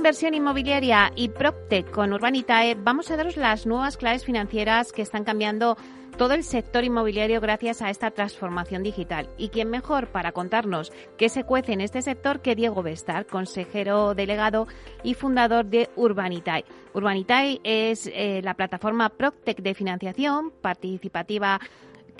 Inversión Inmobiliaria y PropTech con Urbanitae vamos a daros las nuevas claves financieras que están cambiando todo el sector inmobiliario gracias a esta transformación digital. ¿Y quién mejor para contarnos qué se cuece en este sector que Diego Bestar, consejero delegado y fundador de Urbanitae? Urbanitae es eh, la plataforma PropTech de financiación participativa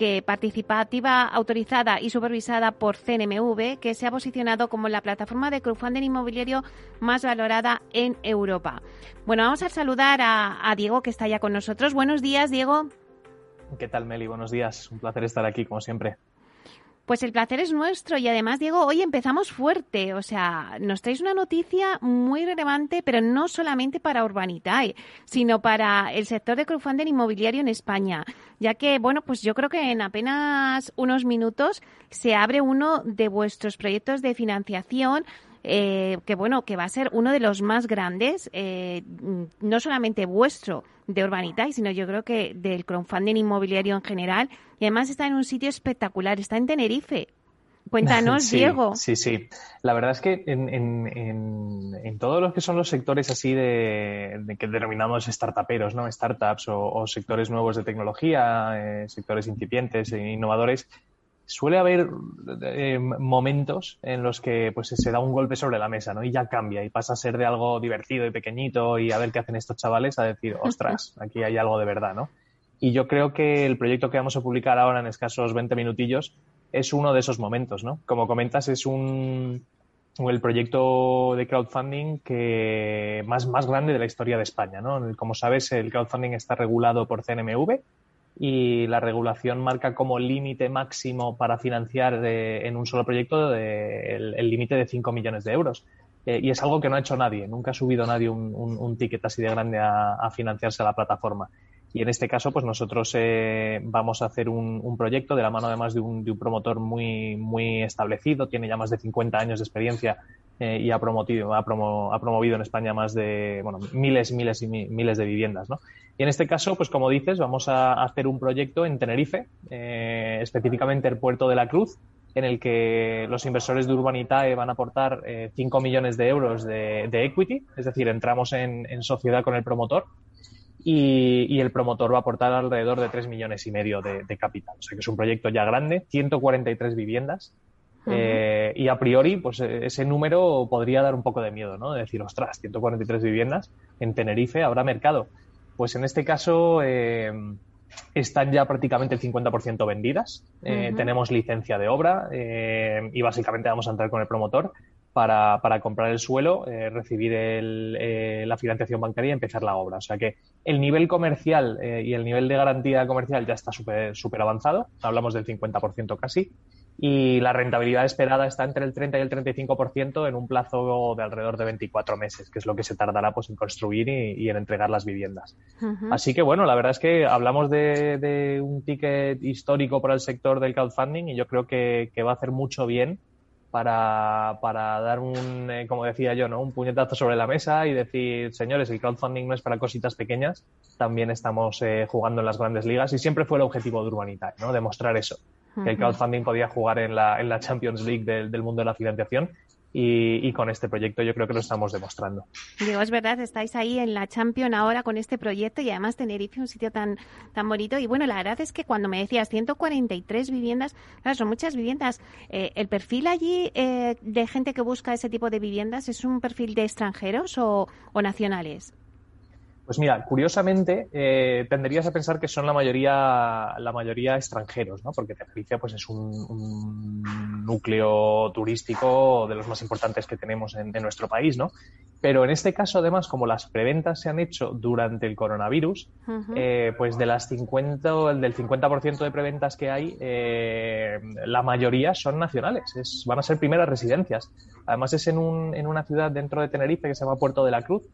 que participativa autorizada y supervisada por CNMV, que se ha posicionado como la plataforma de crowdfunding inmobiliario más valorada en Europa. Bueno, vamos a saludar a, a Diego, que está ya con nosotros. Buenos días, Diego. ¿Qué tal, Meli? Buenos días. Un placer estar aquí, como siempre. Pues el placer es nuestro y además, Diego, hoy empezamos fuerte. O sea, nos traéis una noticia muy relevante, pero no solamente para Urbanitae, sino para el sector de crowdfunding inmobiliario en España. Ya que, bueno, pues yo creo que en apenas unos minutos se abre uno de vuestros proyectos de financiación eh, que bueno, que va a ser uno de los más grandes, eh, no solamente vuestro de Urbanitae, sino yo creo que del crowdfunding inmobiliario en general. Y además está en un sitio espectacular, está en Tenerife. Cuéntanos, Diego. Sí, sí. La verdad es que en, en, en, todos los que son los sectores así de, que denominamos startuperos, ¿no? Startups o, sectores nuevos de tecnología, eh, sectores incipientes e innovadores, suele haber eh, momentos en los que pues se da un golpe sobre la mesa, ¿no? Y ya cambia y pasa a ser de algo divertido y pequeñito y a ver qué hacen estos chavales a decir, ostras, aquí hay algo de verdad, ¿no? Y yo creo que el proyecto que vamos a publicar ahora en escasos 20 minutillos es uno de esos momentos, ¿no? Como comentas, es un el proyecto de crowdfunding que más, más grande de la historia de España, ¿no? Como sabes, el crowdfunding está regulado por CNMV, y la regulación marca como límite máximo para financiar en un solo proyecto el límite de 5 millones de euros. Eh, y es algo que no ha hecho nadie, nunca ha subido nadie un, un, ticket así de grande a, financiarse a la plataforma. Y en este caso, pues nosotros eh, vamos a hacer un, proyecto de la mano además de un, de un promotor muy, muy establecido, tiene ya más de 50 años de experiencia eh, y ha, promovido, ha, promovido en España más de bueno, miles, miles y miles de viviendas. ¿no? Y en este caso, pues como dices, vamos a hacer un proyecto en Tenerife, eh, específicamente el Puerto de la Cruz, en el que los inversores de Urbanitae van a aportar eh, 5 millones de euros de, equity, es decir, entramos en, sociedad con el promotor y, el promotor va a aportar alrededor de 3 millones y medio de, de capital. O sea que es un proyecto ya grande, 143 viviendas eh, y a priori, pues eh, ese número podría dar un poco de miedo, ¿no? De decir, ostras, 143 viviendas en Tenerife, ¿habrá mercado? Pues en este caso eh, están ya prácticamente el 50% vendidas. Tenemos licencia de obra y básicamente vamos a entrar con el promotor para, para comprar el suelo, recibir el, la financiación bancaria y empezar la obra. O sea que el nivel comercial y el nivel de garantía comercial ya está súper avanzado. Hablamos del 50% casi y la rentabilidad esperada está entre el 30 y el 35% en un plazo de alrededor de 24 meses, que es lo que se tardará pues, en construir y, en entregar las viviendas. Así que, bueno, la verdad es que hablamos de, un ticket histórico para el sector del crowdfunding y yo creo que, va a hacer mucho bien para, para dar un, eh, como decía yo, ¿no? un puñetazo sobre la mesa y decir, señores, el crowdfunding no es para cositas pequeñas, también estamos eh, jugando en las grandes ligas y siempre fue el objetivo de Urbanitae, ¿no? demostrar eso que el crowdfunding podía jugar en la, en la Champions League del, mundo de la financiación y, con este proyecto yo creo que lo estamos demostrando. Digo, es verdad, estáis ahí en la Champions ahora con este proyecto y además Tenerife, un sitio tan, tan bonito. Y bueno, la verdad es que cuando me decías 143 viviendas, claro, son muchas viviendas. Eh, ¿El perfil allí eh, de gente que busca ese tipo de viviendas es un perfil de extranjeros o, o nacionales? Pues mira, curiosamente eh, tendrías a pensar que son la mayoría, la mayoría extranjeros, ¿no? Porque Tenerife pues, es un, núcleo turístico de los más importantes que tenemos en, nuestro país, ¿no? Pero en este caso, además, como las preventas se han hecho durante el coronavirus, eh, pues de las 50, del 50% de preventas que hay, eh, la mayoría son nacionales, es, van a ser primeras residencias. Además es en, un, en una ciudad dentro de Tenerife que se llama Puerto de la Cruz,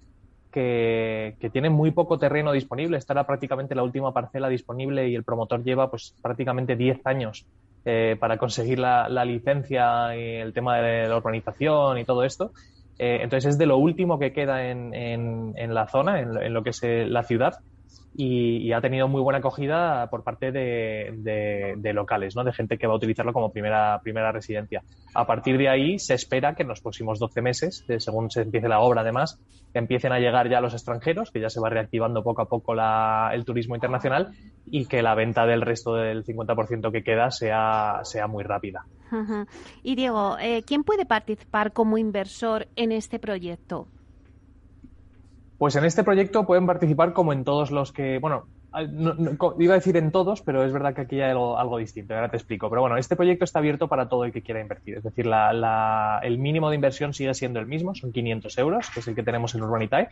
que, tiene muy poco terreno disponible. Estará prácticamente la última parcela disponible y el promotor lleva pues prácticamente 10 años eh, para conseguir la, licencia y el tema de la urbanización y todo esto. Eh, entonces es de lo último que queda en, en, la zona, en, en, lo que es la ciudad y, ha tenido muy buena acogida por parte de, locales, ¿no? de gente que va a utilizarlo como primera, primera residencia. A partir de ahí se espera que en los próximos 12 meses, según se empiece la obra además, empiecen a llegar ya los extranjeros, que ya se va reactivando poco a poco el turismo internacional y que la venta del resto del 50% que queda sea, sea muy rápida. Y Diego, eh, ¿quién puede participar como inversor en este proyecto? Pues en este proyecto pueden participar como en todos los que, bueno, iba a decir en todos, pero es verdad que aquí hay algo, distinto, ahora te explico. Pero bueno, este proyecto está abierto para todo el que quiera invertir. Es decir, el mínimo de inversión sigue siendo el mismo, son 500 euros, que es el que tenemos en Urbanitae.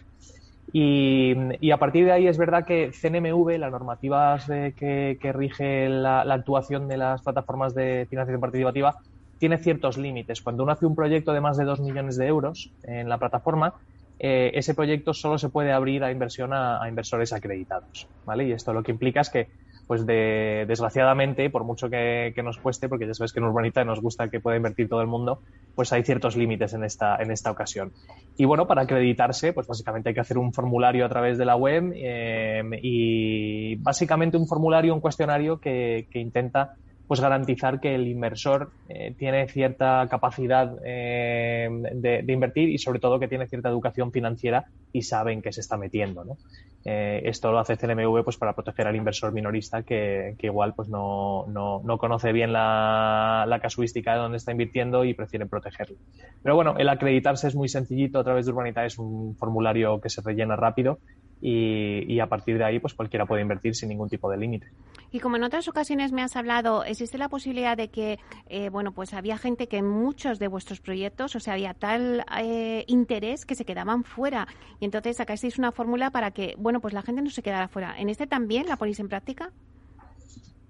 Y, a partir de ahí es verdad que CNMV, la normativa que, rige la, actuación de las plataformas de financiación participativa, tiene ciertos límites. Cuando uno hace un proyecto de más de 2 millones de euros en la plataforma, eh, ese proyecto solo se puede abrir a inversión a, inversores acreditados, ¿vale? Y esto lo que implica es que, pues de, desgraciadamente, por mucho que, nos cueste, porque ya sabes que en Urbanita nos gusta que pueda invertir todo el mundo, pues hay ciertos límites en esta, en esta ocasión. Y bueno, para acreditarse, pues básicamente hay que hacer un formulario a través de la web eh, y básicamente un formulario, un cuestionario que, que intenta pues garantizar que el inversor eh, tiene cierta capacidad eh, de, invertir y sobre todo que tiene cierta educación financiera y sabe en qué se está metiendo. ¿no? Eh, esto lo hace CNMV pues para proteger al inversor minorista que, igual pues no, no, conoce bien la, la, casuística de dónde está invirtiendo y prefiere protegerlo. Pero bueno, el acreditarse es muy sencillito a través de Urbanita, es un formulario que se rellena rápido y, a partir de ahí pues cualquiera puede invertir sin ningún tipo de límite. Y como en otras ocasiones me has hablado, existe la posibilidad de que, eh, bueno, pues había gente que en muchos de vuestros proyectos, o sea, había tal eh, interés que se quedaban fuera. Y entonces sacasteis una fórmula para que, bueno, pues la gente no se quedara fuera. ¿En este también la ponéis en práctica?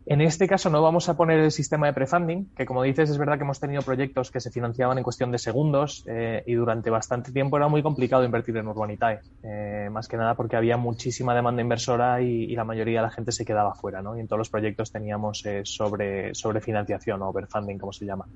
En este caso no vamos a poner el sistema de prefunding, que como dices es verdad que hemos tenido proyectos que se financiaban en cuestión de segundos eh, y durante bastante tiempo era muy complicado invertir en Urbanitae, eh, más que nada porque había muchísima demanda inversora y, la mayoría de la gente se quedaba fuera, ¿no? Y en todos los proyectos teníamos eh, sobre, sobre financiación o overfunding, como se llama.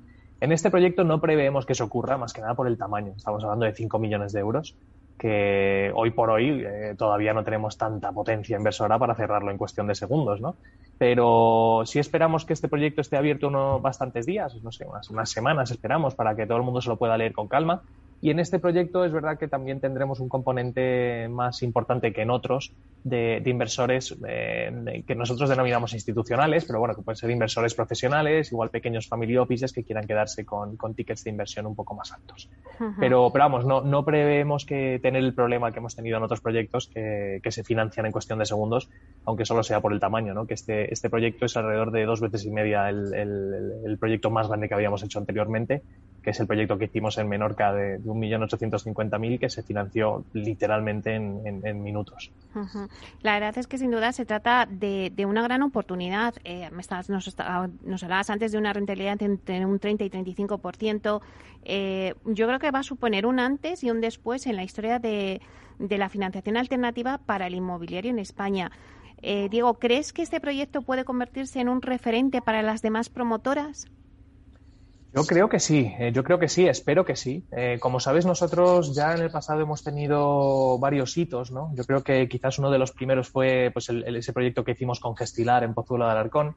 En este proyecto no preveemos que eso ocurra, más que nada por el tamaño. Estamos hablando de 5 millones de euros que hoy por hoy eh, todavía no tenemos tanta potencia inversora para cerrarlo en cuestión de segundos, ¿no? Pero si esperamos que este proyecto esté abierto unos bastantes días, no sé, unas, unas semanas esperamos para que todo el mundo se lo pueda leer con calma y en este proyecto es verdad que también tendremos un componente más importante que en otros de, inversores eh, que nosotros denominamos institucionales, pero bueno, que pueden ser inversores profesionales, igual pequeños family offices que quieran quedarse con, tickets de inversión un poco más altos. pero, pero vamos, no, no prevemos que tener el problema que hemos tenido en otros proyectos que, se financian en cuestión de segundos, aunque solo sea por el tamaño, ¿no? que este, este proyecto es alrededor de dos veces y media el, el proyecto más grande que habíamos hecho anteriormente que es el proyecto que hicimos en Menorca de, 1.850.000 que se financió literalmente en, minutos. La verdad es que sin duda se trata de, una gran oportunidad. Eh, nos, hablabas antes de una rentabilidad entre un 30 y 35%. Eh, yo creo que va a suponer un antes y un después en la historia de, la financiación alternativa para el inmobiliario en España. Eh, Diego, ¿crees que este proyecto puede convertirse en un referente para las demás promotoras? Yo creo que sí, eh, yo creo que sí, espero que sí. Eh, como sabes, nosotros ya en el pasado hemos tenido varios hitos, ¿no? Yo creo que quizás uno de los primeros fue pues, ese proyecto que hicimos con Gestilar en Pozuelo de Alarcón.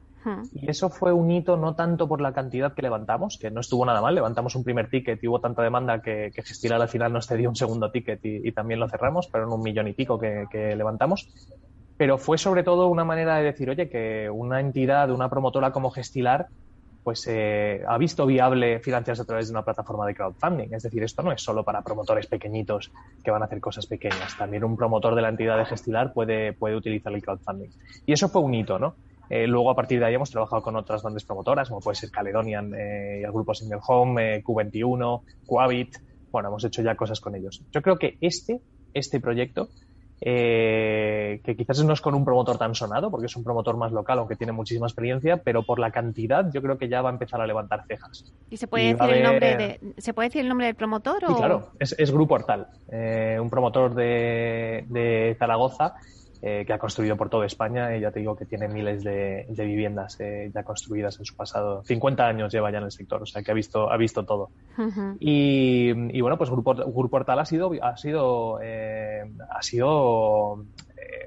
Y eso fue un hito no tanto por la cantidad que levantamos, que no estuvo nada mal, levantamos un primer ticket y hubo tanta demanda que, Gestilar al final nos cedió un segundo ticket y, también lo cerramos, pero en un millón y pico que, que levantamos pero fue sobre todo una manera de decir, oye, que una entidad, una promotora como Gestilar pues eh, ha visto viable financiarse a través de una plataforma de crowdfunding. Es decir, esto no es solo para promotores pequeñitos que van a hacer cosas pequeñas. También un promotor de la entidad de Gestilar puede, puede utilizar el crowdfunding. Y eso fue un hito, ¿no? Eh, luego, a partir de ahí, hemos trabajado con otras grandes promotoras, como puede ser Caledonian eh, el grupo Single Home, Q21, Coavit. Bueno, hemos hecho ya cosas con ellos. Yo creo que este, este proyecto eh, que quizás no es con un promotor tan sonado, porque es un promotor más local, aunque tiene muchísima experiencia, pero por la cantidad yo creo que ya va a empezar a levantar cejas. ¿Y se puede, decir, el nombre de, ¿se puede decir el nombre del promotor? Sí, claro, es, Grupo Hortal, eh, un promotor de, Zaragoza eh, que ha construido por toda España y ya te digo que tiene miles de, viviendas eh, ya construidas en su pasado. 50 años lleva ya en el sector, o sea que ha visto, ha visto todo. y, bueno, pues Grupo, Grupo Portal ha sido, ha sido, eh, ha sido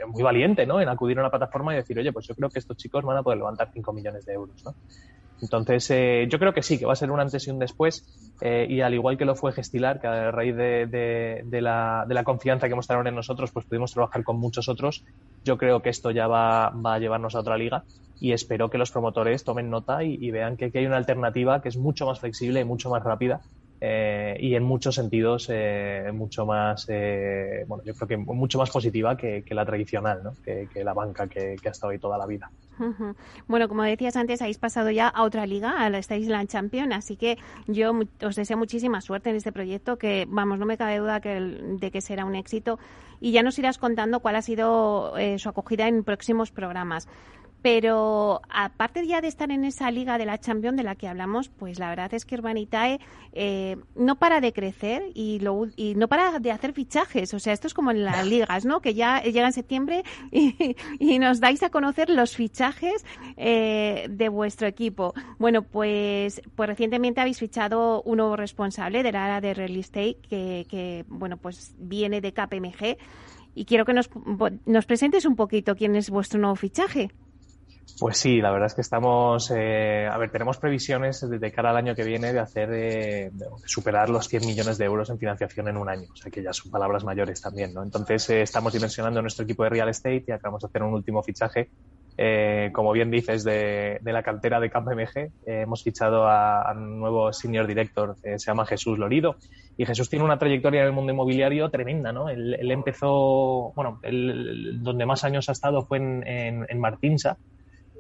muy valiente ¿no? en acudir a una plataforma y decir, oye, pues yo creo que estos chicos van a poder levantar 5 millones de euros. ¿no? Entonces, eh, yo creo que sí, que va a ser un antes y un después. Eh, y al igual que lo fue Gestilar, que a raíz de, la, confianza que mostraron en nosotros, pues pudimos trabajar con muchos otros, yo creo que esto ya va, a llevarnos a otra liga y espero que los promotores tomen nota y, vean que aquí hay una alternativa que es mucho más flexible y mucho más rápida eh, y en muchos sentidos mucho más, bueno, yo creo que mucho más positiva que, la tradicional, ¿no? que, la banca que, ha estado ahí toda la vida. Bueno, como decías antes, habéis pasado ya a otra liga, a la Island Champion, así que yo os deseo muchísima suerte en este proyecto, que vamos, no me cabe duda que de que será un éxito. Y ya nos irás contando cuál ha sido eh, su acogida en próximos programas. Pero aparte ya de estar en esa liga de la Champions de la que hablamos, pues la verdad es que Urbanitae eh, no para de crecer y, lo, y no para de hacer fichajes. O sea, esto es como en las ligas, ¿no? Que ya llega en septiembre y, nos dais a conocer los fichajes eh, de vuestro equipo. Bueno, pues, pues recientemente habéis fichado un nuevo responsable del área de real estate que, que bueno, pues viene de KPMG. Y quiero que nos, nos presentes un poquito quién es vuestro nuevo fichaje. Pues sí, la verdad es que estamos, eh, a ver, tenemos previsiones de cara al año que viene de hacer, eh, de superar los 100 millones de euros en financiación en un año, o sea que ya son palabras mayores también, ¿no? Entonces eh, estamos dimensionando nuestro equipo de real estate y acabamos de hacer un último fichaje, como bien dices, de, la cantera de KPMG. hemos fichado a, un nuevo senior director, se llama Jesús Lorido, y Jesús tiene una trayectoria en el mundo inmobiliario tremenda, ¿no? Él, empezó, bueno, donde más años ha estado fue en, en Martinsa,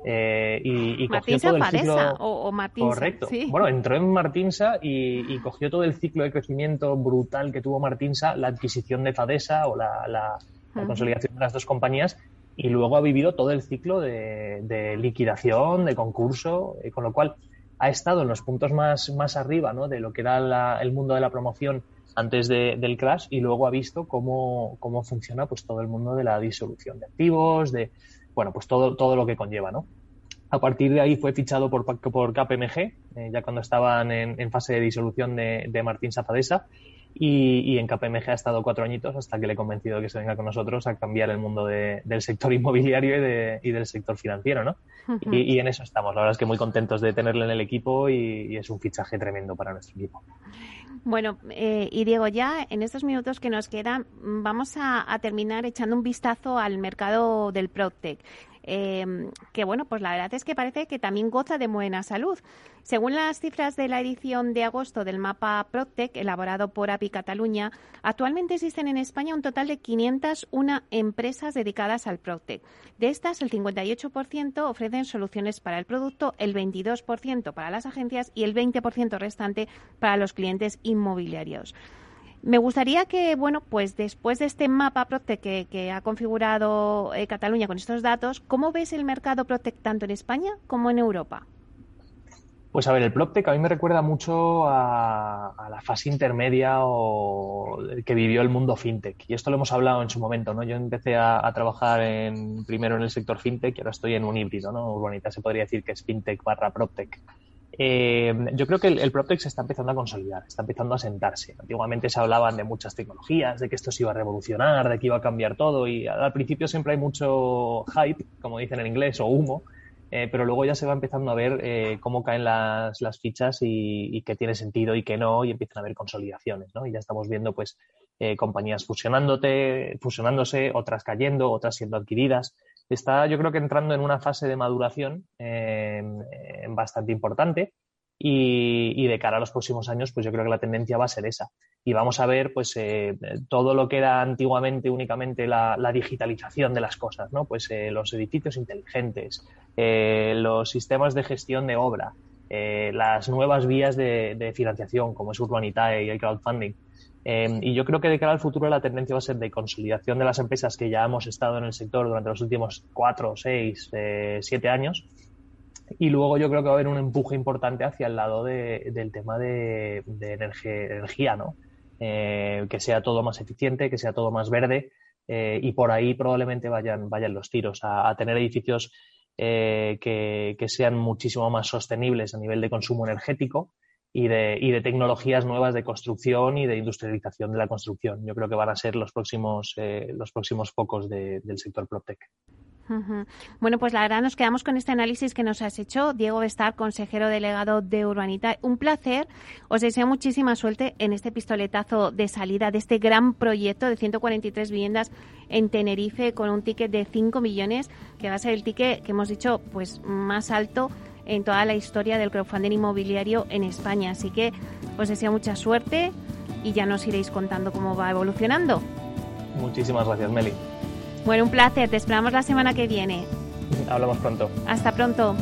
eh, y, cogió todo el ciclo o, Martinsa, correcto. bueno entró en Martinsa y, cogió todo el ciclo de crecimiento brutal que tuvo Martinsa la adquisición de Fadesa o la, consolidación de las dos compañías y luego ha vivido todo el ciclo de, liquidación de concurso eh, con lo cual ha estado en los puntos más, más arriba ¿no? de lo que era el mundo de la promoción antes del crash y luego ha visto cómo, cómo funciona pues todo el mundo de la disolución de activos, de bueno, pues todo, todo lo que conlleva, ¿no? A partir de ahí fue fichado por, por KPMG, eh, ya cuando estaban en, fase de disolución de, de Martín Safadesa, y, en KPMG ha estado cuatro añitos hasta que le he convencido de que se venga con nosotros a cambiar el mundo del sector inmobiliario y, del sector financiero, ¿no? y, en eso estamos. La verdad es que muy contentos de tenerle en el equipo y, es un fichaje tremendo para nuestro equipo. Bueno, eh, y Diego, ya en estos minutos que nos quedan, vamos a, terminar echando un vistazo al mercado del PropTech. Em, que bueno, pues la verdad es que parece que también goza de buena salud. Según las cifras de la edición de agosto del mapa Protec, elaborado por API Cataluña, actualmente existen en España un total de 501 empresas dedicadas al Protec. De estas, el 58% ofrecen soluciones para el producto, el 22% para las agencias y el 20% restante para los clientes inmobiliarios. Me gustaría que, bueno, pues después de este mapa Protec que, ha configurado eh, Cataluña con estos datos, ¿cómo ves el mercado Protec tanto en España como en Europa? Pues a ver, el PropTech a mí me recuerda mucho a, la fase intermedia o que vivió el mundo fintech. Y esto lo hemos hablado en su momento, ¿no? Yo empecé a, trabajar en, primero en el sector fintech y ahora estoy en un híbrido, ¿no? Urbanita se podría decir que es fintech barra PropTech. Eh, yo creo que el, el PropTech se está empezando a consolidar, está empezando a sentarse. Antiguamente se hablaban de muchas tecnologías, de que esto se iba a revolucionar, de que iba a cambiar todo y al principio siempre hay mucho hype, como dicen en inglés, o humo, eh, pero luego ya se va empezando a ver eh, cómo caen las, las fichas y, y qué tiene sentido y qué no y empiezan a haber consolidaciones, ¿no? Y ya estamos viendo pues compañías fusionándote, fusionándose, otras cayendo, otras siendo adquiridas. Está yo creo que entrando en una fase de maduración eh, bastante importante. Y, de cara a los próximos años pues yo creo que la tendencia va a ser esa. Y vamos a ver pues eh, todo lo que era antiguamente únicamente la, digitalización de las cosas no pues eh, los edificios inteligentes los sistemas de gestión de obra las nuevas vías de, de financiación como es Urbanitae y el crowdfunding Em, y yo creo que de cara al futuro la tendencia va a ser de consolidación de las empresas que ya hemos estado en el sector durante los últimos cuatro, seis, eh, siete años. Y luego yo creo que va a haber un empuje importante hacia el lado del tema de, energía, ¿no? Eh, que sea todo más eficiente, que sea todo más verde, eh, y por ahí probablemente vayan, vayan los tiros, a, tener edificios que, que, sean muchísimo más sostenibles a nivel de consumo energético y de, y de, tecnologías nuevas de construcción y de industrialización de la construcción. Yo creo que van a ser los próximos, los próximos focos del sector PropTech. Bueno, pues la verdad nos quedamos con este análisis que nos has hecho, Diego Bestar, consejero delegado de Urbanita. Un placer. Os deseo muchísima suerte en este pistoletazo de salida de este gran proyecto de 143 viviendas en Tenerife con un ticket de 5 millones, que va a ser el ticket que hemos dicho pues más alto en toda la historia del crowdfunding inmobiliario en España. Así que os deseo mucha suerte y ya nos iréis contando cómo va evolucionando. Muchísimas gracias, Meli. Bueno, un placer. Te esperamos la semana que viene. Hablamos pronto. Hasta pronto.